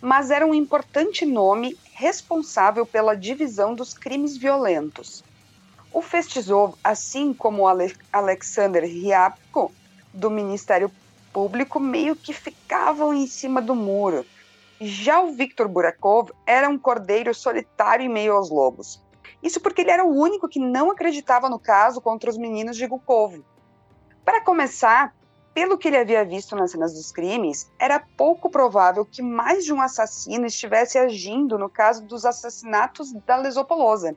mas era um importante nome responsável pela divisão dos crimes violentos. O Festizov, assim como Ale Alexander Ryabko, do Ministério Público, meio que ficavam em cima do muro. Já o Viktor Burakov era um cordeiro solitário em meio aos lobos. Isso porque ele era o único que não acreditava no caso contra os meninos de Gukovo. Para começar, pelo que ele havia visto nas cenas dos crimes, era pouco provável que mais de um assassino estivesse agindo no caso dos assassinatos da Lesopolosa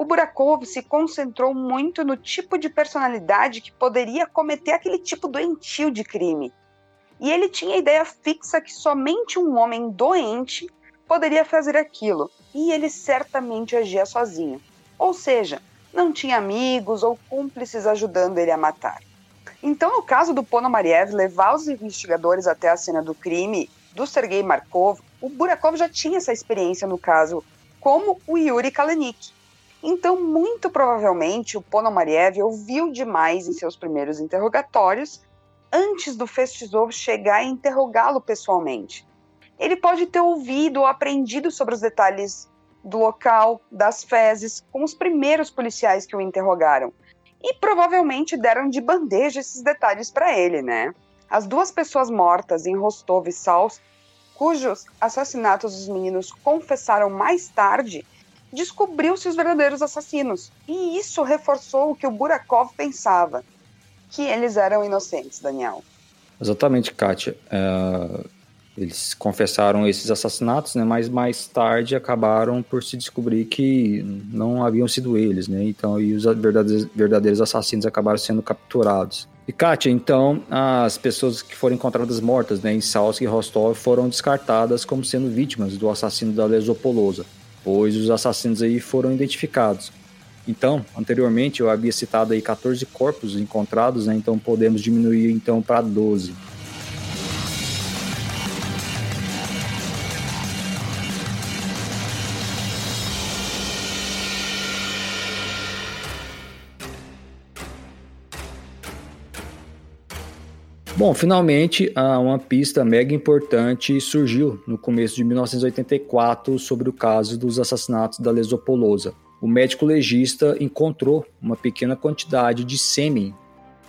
o Burakov se concentrou muito no tipo de personalidade que poderia cometer aquele tipo doentio de crime. E ele tinha a ideia fixa que somente um homem doente poderia fazer aquilo, e ele certamente agia sozinho. Ou seja, não tinha amigos ou cúmplices ajudando ele a matar. Então, no caso do Ponomariev levar os investigadores até a cena do crime do Sergei Markov, o Burakov já tinha essa experiência no caso, como o Yuri Kalenik. Então, muito provavelmente, o Ponomariev ouviu demais em seus primeiros interrogatórios antes do Festizov chegar e interrogá-lo pessoalmente. Ele pode ter ouvido ou aprendido sobre os detalhes do local, das fezes, com os primeiros policiais que o interrogaram. E provavelmente deram de bandeja esses detalhes para ele, né? As duas pessoas mortas em Rostov e Sals, cujos assassinatos os meninos confessaram mais tarde, descobriu-se os verdadeiros assassinos. E isso reforçou o que o Burakov pensava, que eles eram inocentes, Daniel. Exatamente, Kátia. É, eles confessaram esses assassinatos, né, mas mais tarde acabaram por se descobrir que não haviam sido eles, né? Então, e os verdadeiros, verdadeiros assassinos acabaram sendo capturados. E Kátia, então, as pessoas que foram encontradas mortas né, em Salsk e Rostov foram descartadas como sendo vítimas do assassino da Lesopolosa pois os assassinos aí foram identificados. Então, anteriormente eu havia citado aí 14 corpos encontrados, né? então podemos diminuir então para 12. Bom, finalmente uma pista mega importante surgiu no começo de 1984 sobre o caso dos assassinatos da Lesopolosa. O médico legista encontrou uma pequena quantidade de sêmen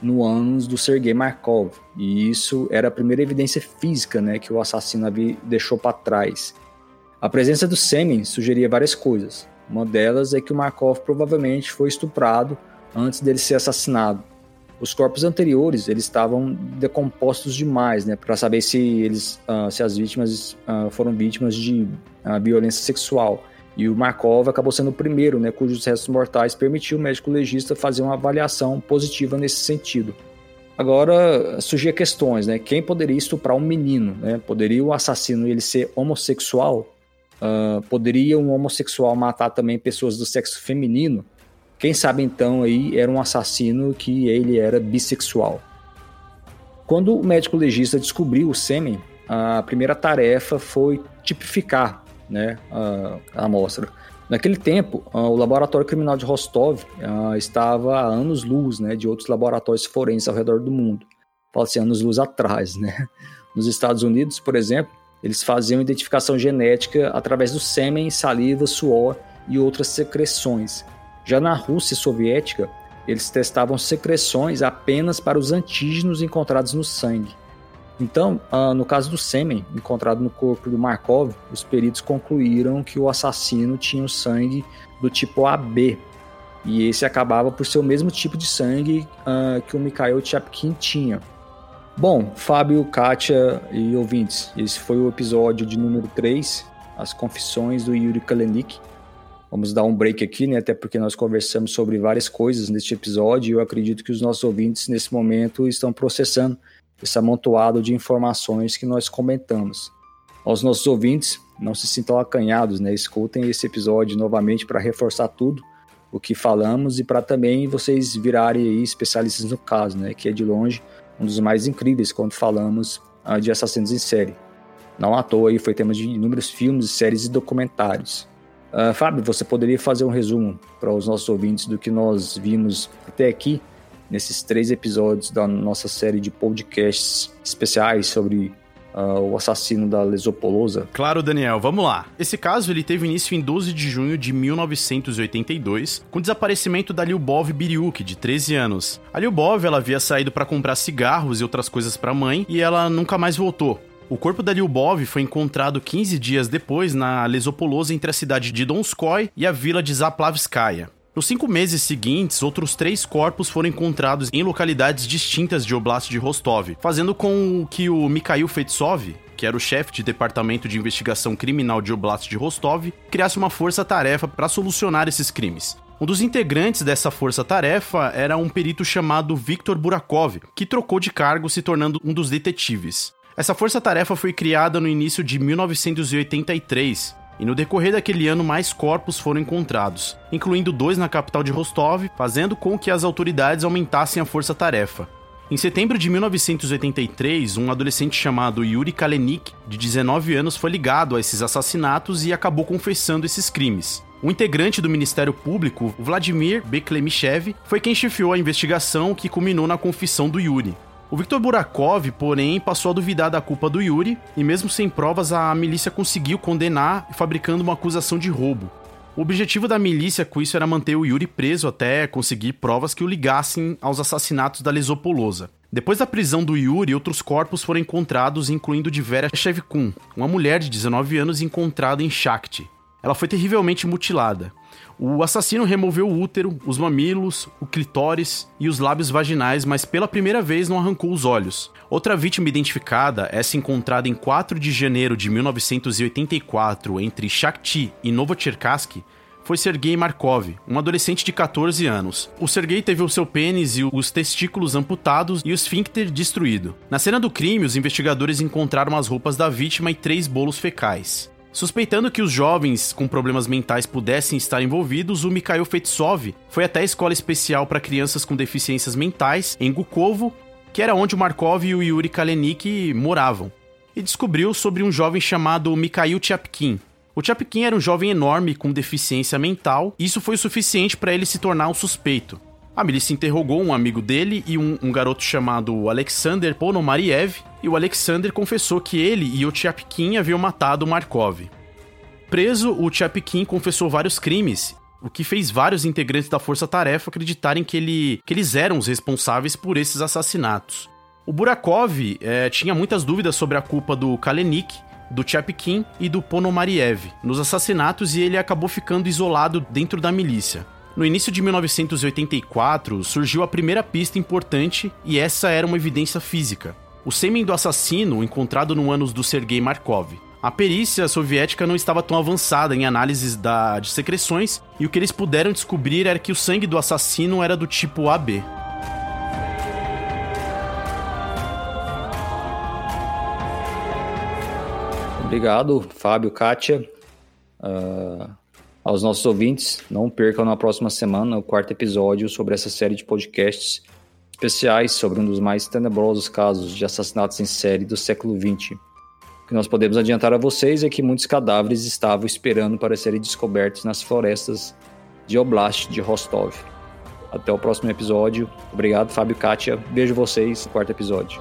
no ânus do Sergei Markov, e isso era a primeira evidência física né, que o assassino deixou para trás. A presença do sêmen sugeria várias coisas. Uma delas é que o Markov provavelmente foi estuprado antes dele ser assassinado os corpos anteriores eles estavam decompostos demais, né, para saber se eles, uh, se as vítimas uh, foram vítimas de uh, violência sexual. E o Markov acabou sendo o primeiro, né, cujos restos mortais permitiu o médico legista fazer uma avaliação positiva nesse sentido. Agora surgiam questões, né? Quem poderia estuprar um menino? Né? Poderia o assassino ele ser homossexual? Poderia um homossexual matar também pessoas do sexo feminino? Quem sabe então aí era um assassino que ele era bissexual. Quando o médico legista descobriu o sêmen, a primeira tarefa foi tipificar né, a, a amostra. Naquele tempo, o laboratório criminal de Rostov estava a anos-luz né, de outros laboratórios forenses ao redor do mundo. Fala-se anos-luz atrás. Né? Nos Estados Unidos, por exemplo, eles faziam identificação genética através do sêmen, saliva, suor e outras secreções. Já na Rússia soviética, eles testavam secreções apenas para os antígenos encontrados no sangue. Então, ah, no caso do sêmen encontrado no corpo do Markov, os peritos concluíram que o assassino tinha o sangue do tipo AB, e esse acabava por ser o mesmo tipo de sangue uh, que o Mikhail Chapkin tinha. Bom, Fábio, Kátia e ouvintes, esse foi o episódio de número 3, As Confissões do Yuri Kalenik. Vamos dar um break aqui, né? Até porque nós conversamos sobre várias coisas neste episódio e eu acredito que os nossos ouvintes nesse momento estão processando esse amontoado de informações que nós comentamos. Aos nossos ouvintes, não se sintam acanhados, né? Escutem esse episódio novamente para reforçar tudo o que falamos e para também vocês virarem especialistas no caso, né? Que é de longe um dos mais incríveis quando falamos uh, de assassinos em série. Não à toa aí foi tema de inúmeros filmes, séries e documentários. Uh, Fábio, você poderia fazer um resumo para os nossos ouvintes do que nós vimos até aqui nesses três episódios da nossa série de podcasts especiais sobre Uh, o assassino da Lesopolosa. Claro, Daniel, vamos lá. Esse caso ele teve início em 12 de junho de 1982, com o desaparecimento da Lyubov Biriuk, de 13 anos. A Lyubov ela havia saído para comprar cigarros e outras coisas para a mãe e ela nunca mais voltou. O corpo da Lyubov foi encontrado 15 dias depois na Lesopolosa entre a cidade de Donskoy e a vila de Zaplavskaya. Nos cinco meses seguintes, outros três corpos foram encontrados em localidades distintas de Oblast de Rostov, fazendo com que o Mikhail Fetsov, que era o chefe de departamento de investigação criminal de Oblast de Rostov, criasse uma força-tarefa para solucionar esses crimes. Um dos integrantes dessa força-tarefa era um perito chamado Viktor Burakov, que trocou de cargo se tornando um dos detetives. Essa força-tarefa foi criada no início de 1983 e no decorrer daquele ano mais corpos foram encontrados, incluindo dois na capital de Rostov, fazendo com que as autoridades aumentassem a força-tarefa. Em setembro de 1983, um adolescente chamado Yuri Kalenik, de 19 anos, foi ligado a esses assassinatos e acabou confessando esses crimes. O integrante do Ministério Público, Vladimir Beklemichev, foi quem chefiou a investigação que culminou na confissão do Yuri. O Viktor Burakov, porém, passou a duvidar da culpa do Yuri e, mesmo sem provas, a milícia conseguiu condenar, fabricando uma acusação de roubo. O objetivo da milícia com isso era manter o Yuri preso até conseguir provas que o ligassem aos assassinatos da Lesopolosa. Depois da prisão do Yuri, outros corpos foram encontrados, incluindo de Vera Shevkun, uma mulher de 19 anos encontrada em Shakti. Ela foi terrivelmente mutilada. O assassino removeu o útero, os mamilos, o clitóris e os lábios vaginais, mas pela primeira vez não arrancou os olhos. Outra vítima identificada, essa encontrada em 4 de janeiro de 1984 entre Shakti e Novocherkassk, foi Sergei Markov, um adolescente de 14 anos. O Sergei teve o seu pênis e os testículos amputados e o esfíncter destruído. Na cena do crime, os investigadores encontraram as roupas da vítima e três bolos fecais. Suspeitando que os jovens com problemas mentais pudessem estar envolvidos, o Mikhail Fetsov foi até a escola especial para crianças com deficiências mentais, em Gukovo, que era onde o Markov e o Yuri Kalenik moravam, e descobriu sobre um jovem chamado Mikhail Chapkin. O Chapkin era um jovem enorme com deficiência mental, e isso foi o suficiente para ele se tornar um suspeito. A milícia interrogou um amigo dele e um, um garoto chamado Alexander Ponomariev, e o Alexander confessou que ele e o Tchapkin haviam matado Markov. Preso, o Tchapkin confessou vários crimes, o que fez vários integrantes da Força Tarefa acreditarem que, ele, que eles eram os responsáveis por esses assassinatos. O Burakov é, tinha muitas dúvidas sobre a culpa do Kalenik, do Tchapkin e do Ponomariev nos assassinatos e ele acabou ficando isolado dentro da milícia. No início de 1984, surgiu a primeira pista importante e essa era uma evidência física. O sêmen do assassino encontrado no ânus do Sergei Markov. A perícia soviética não estava tão avançada em análises da, de secreções e o que eles puderam descobrir era que o sangue do assassino era do tipo AB. Obrigado, Fábio, Kátia. Uh, aos nossos ouvintes, não percam na próxima semana o quarto episódio sobre essa série de podcasts especiais sobre um dos mais tenebrosos casos de assassinatos em série do século XX. O que nós podemos adiantar a vocês é que muitos cadáveres estavam esperando para serem descobertos nas florestas de Oblast de Rostov. Até o próximo episódio. Obrigado, Fábio e Kátia. Beijo vocês no quarto episódio.